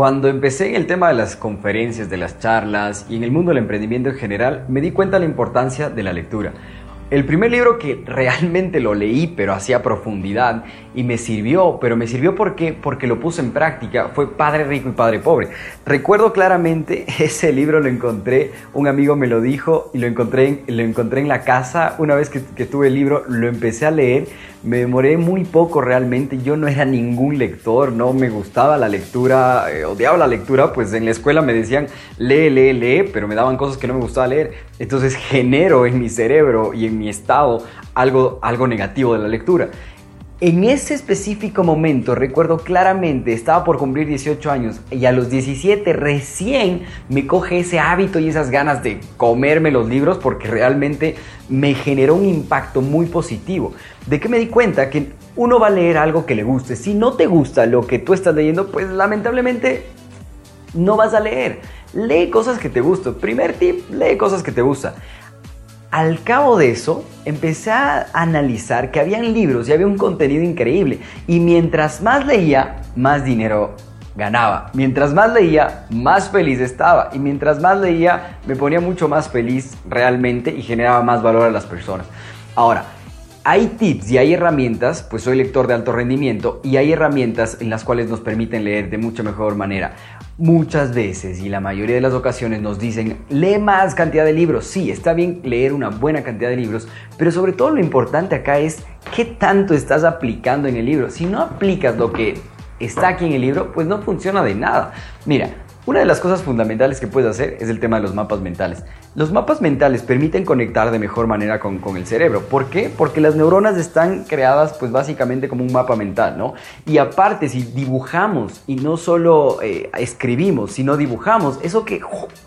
Cuando empecé en el tema de las conferencias, de las charlas y en el mundo del emprendimiento en general, me di cuenta de la importancia de la lectura. El primer libro que realmente lo leí, pero hacía profundidad y me sirvió, pero me sirvió porque, porque lo puse en práctica, fue Padre Rico y Padre Pobre. Recuerdo claramente, ese libro lo encontré, un amigo me lo dijo y lo encontré, lo encontré en la casa. Una vez que, que tuve el libro, lo empecé a leer, me demoré muy poco realmente, yo no era ningún lector, no me gustaba la lectura, eh, odiaba la lectura, pues en la escuela me decían lee, lee, lee, pero me daban cosas que no me gustaba leer. Entonces genero en mi cerebro y en mi estado algo, algo negativo de la lectura. En ese específico momento, recuerdo claramente, estaba por cumplir 18 años y a los 17 recién me coge ese hábito y esas ganas de comerme los libros porque realmente me generó un impacto muy positivo. ¿De qué me di cuenta? Que uno va a leer algo que le guste. Si no te gusta lo que tú estás leyendo, pues lamentablemente no vas a leer. Lee cosas que te gustan. Primer tip, lee cosas que te gustan. Al cabo de eso, empecé a analizar que habían libros y había un contenido increíble. Y mientras más leía, más dinero ganaba. Mientras más leía, más feliz estaba. Y mientras más leía, me ponía mucho más feliz realmente y generaba más valor a las personas. Ahora, hay tips y hay herramientas, pues soy lector de alto rendimiento y hay herramientas en las cuales nos permiten leer de mucha mejor manera. Muchas veces y la mayoría de las ocasiones nos dicen, lee más cantidad de libros. Sí, está bien leer una buena cantidad de libros, pero sobre todo lo importante acá es qué tanto estás aplicando en el libro. Si no aplicas lo que está aquí en el libro, pues no funciona de nada. Mira, una de las cosas fundamentales que puedes hacer es el tema de los mapas mentales. Los mapas mentales permiten conectar de mejor manera con, el cerebro. ¿Por qué? Porque las neuronas están creadas pues básicamente como un mapa mental, ¿no? Y aparte, si dibujamos y no solo eh, escribimos, sino dibujamos, eso que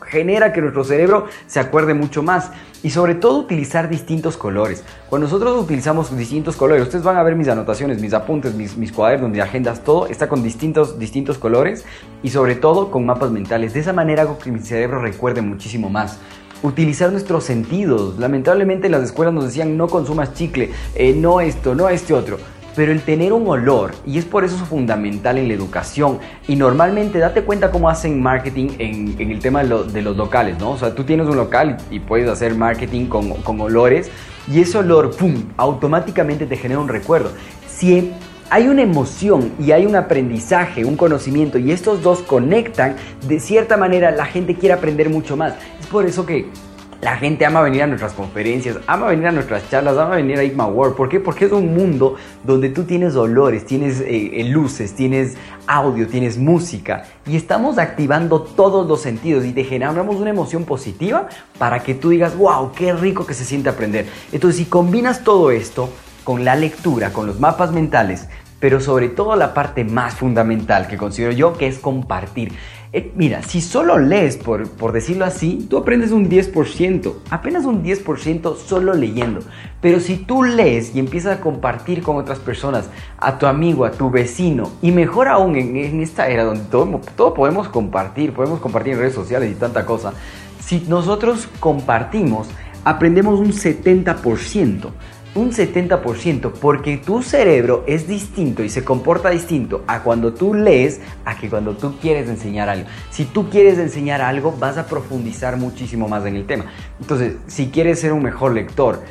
genera que nuestro cerebro se acuerde mucho más. Y sobre todo utilizar distintos colores. Cuando nosotros utilizamos distintos colores, ustedes van a ver mis anotaciones, mis apuntes, mis, mis cuadernos, mis agendas, todo está con distintos, distintos colores y sobre todo con mapas mentales. De esa manera hago que mi cerebro recuerde muchísimo más utilizar nuestros sentidos. Lamentablemente las escuelas nos decían no consumas chicle, eh, no esto, no este otro. Pero el tener un olor, y es por eso fundamental en la educación, y normalmente date cuenta cómo hacen marketing en, el tema de, los locales, ¿no? O sea, tú tienes un local y, puedes hacer marketing con, con olores, y ese olor, ¡pum!, automáticamente te genera un recuerdo. Hay una emoción y hay un aprendizaje, un conocimiento y estos dos conectan, de cierta manera la gente quiere aprender mucho más. Es por eso que la gente ama venir a nuestras conferencias, ama venir a nuestras charlas, ama venir a IGMA World. ¿Por qué? Porque es un mundo donde tú tienes olores, tienes eh, eh, luces, tienes audio, tienes música y estamos activando todos los sentidos y te generamos una emoción positiva para que tú digas, wow, qué rico que se siente aprender. Entonces, si combinas todo esto con la lectura, con los mapas mentales, pero sobre todo la parte más fundamental que considero yo, que es compartir. Eh, mira, si solo lees, por, por decirlo así, tú aprendes un 10%, apenas un 10% solo leyendo. Pero si tú lees y empiezas a compartir con otras personas, a tu amigo, a tu vecino, y mejor aún en, esta era donde todo, todo podemos compartir, podemos compartir en redes sociales y tanta cosa, si nosotros compartimos, aprendemos un 70% un 70% porque tu cerebro es distinto y se comporta distinto a cuando tú lees a que cuando tú quieres enseñar algo. Si tú quieres enseñar algo, vas a profundizar muchísimo más en el tema. Entonces, si quieres ser un mejor lector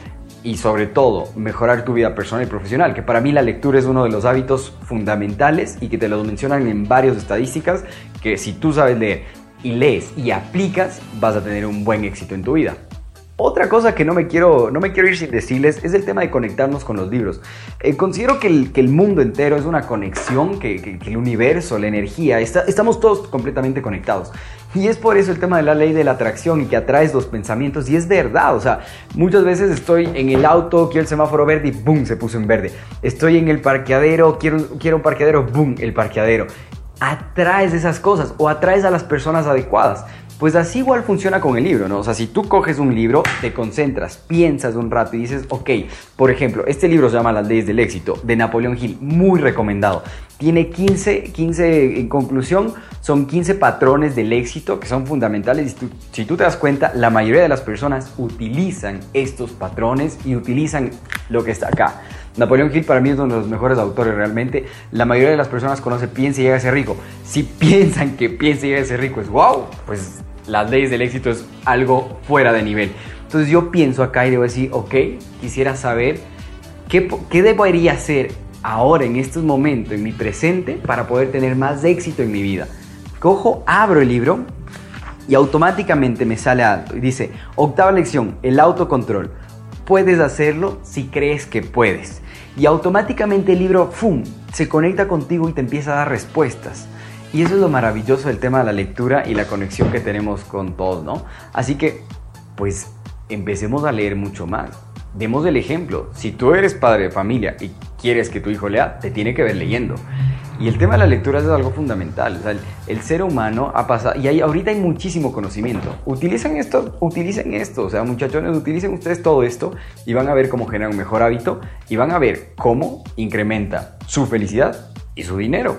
y sobre todo mejorar tu vida personal y profesional, que para mí la lectura es uno de los hábitos fundamentales y que te lo mencionan en varias estadísticas, que si tú sabes leer y lees y aplicas, vas a tener un buen éxito en tu vida. Otra cosa que no me quiero, no me quiero ir sin decirles es el tema de conectarnos con los libros. Eh, considero que el, que el, mundo entero es una conexión, que, el universo, la energía, estamos todos completamente conectados. Y es por eso el tema de la ley de la atracción y que atraes los pensamientos. Y es verdad, o sea, muchas veces estoy en el auto, quiero el semáforo verde y ¡boom! se puso en verde. Estoy en el parqueadero, quiero, quiero un parqueadero, ¡boom! el parqueadero. Atraes esas cosas o atraes a las personas adecuadas. Pues así igual funciona con el libro, ¿no? O sea, si tú coges un libro, te concentras, piensas un rato y dices, ok, por ejemplo, este libro se llama Las leyes del éxito, de Napoleón Hill, muy recomendado. Tiene 15, 15 en conclusión, son 15 patrones del éxito que son fundamentales. Si tú, si tú te das cuenta, la mayoría de las personas utilizan estos patrones y utilizan lo que está acá. Napoleón Hill para mí es uno de los mejores autores realmente. La mayoría de las personas conoce piensa y llega a ser rico. Si piensan que piensa y llega a ser rico es wow, pues las leyes del éxito es algo fuera de nivel. Entonces yo pienso acá y debo decir, ok, quisiera saber qué, qué debería hacer ahora, en estos momentos, en mi presente, para poder tener más éxito en mi vida. Cojo, abro el libro y automáticamente me sale alto y dice, octava lección, el autocontrol. Puedes hacerlo si crees que puedes. Y automáticamente el libro, ¡fum!, se conecta contigo y te empieza a dar respuestas. Y eso es lo maravilloso del tema de la lectura y la conexión que tenemos con todos, ¿no? Así que, pues, empecemos a leer mucho más. Demos el ejemplo. Si tú eres padre de familia y quieres que tu hijo lea, te tiene que ver leyendo. Y el tema de la lectura es algo fundamental. O sea, el, ser humano ha pasado, y hay, ahorita hay muchísimo conocimiento. Utilicen esto, utilicen esto. O sea, muchachones, utilicen ustedes todo esto y van a ver cómo generan un mejor hábito y van a ver cómo incrementa su felicidad y su dinero.